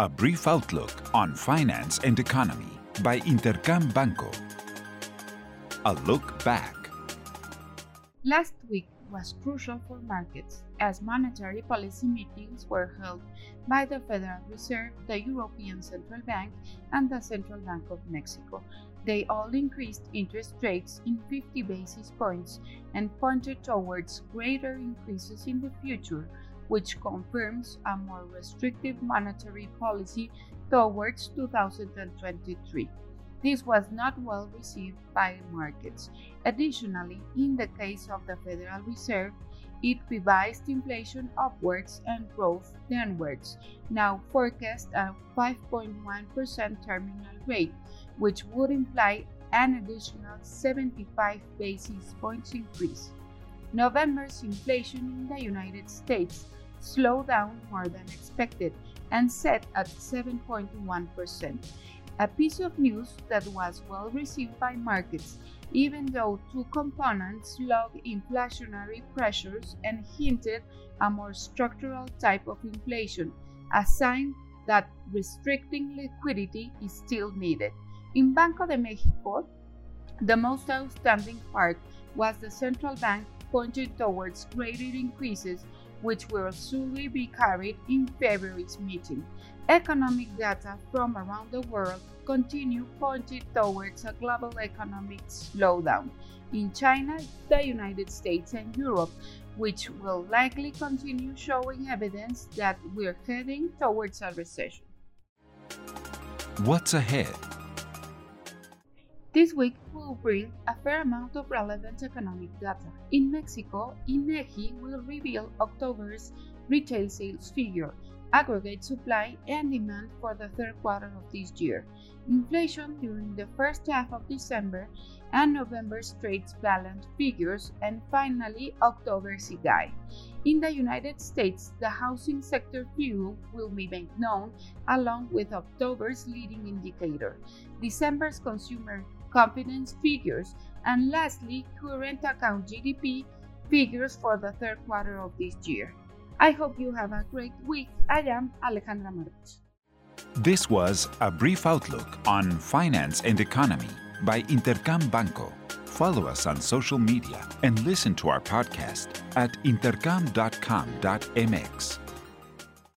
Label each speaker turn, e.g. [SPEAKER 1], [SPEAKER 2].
[SPEAKER 1] A brief outlook on finance and economy by Intercam Banco. A look back.
[SPEAKER 2] Last week was crucial for markets as monetary policy meetings were held by the Federal Reserve, the European Central Bank, and the Central Bank of Mexico. They all increased interest rates in 50 basis points and pointed towards greater increases in the future which confirms a more restrictive monetary policy towards 2023. This was not well received by markets. Additionally, in the case of the Federal Reserve, it revised inflation upwards and growth downwards, now forecast a 5.1% terminal rate, which would imply an additional 75 basis points increase. November's inflation in the United States slowed down more than expected and set at 7.1%. A piece of news that was well received by markets, even though two components logged inflationary pressures and hinted a more structural type of inflation, a sign that restricting liquidity is still needed. In Banco de Mexico, the most outstanding part was the central bank pointed towards greater increases which will soon be carried in February's meeting. Economic data from around the world continue pointing towards a global economic slowdown in China, the United States, and Europe, which will likely continue showing evidence that we're heading towards a recession.
[SPEAKER 1] What's ahead?
[SPEAKER 2] This week will bring a fair amount of relevant economic data. In Mexico, INEGI will reveal October's retail sales figure, aggregate supply and demand for the third quarter of this year, inflation during the first half of December, and November's trade balance figures, and finally October's CPI. In the United States, the housing sector view will be made known along with October's leading indicator, December's consumer confidence figures, and lastly, current account GDP figures for the third quarter of this year. I hope you have a great week. I am Alejandra Marcos.
[SPEAKER 1] This was a brief outlook on finance and economy by Intercam Banco. Follow us on social media and listen to our podcast at intercam.com.mx.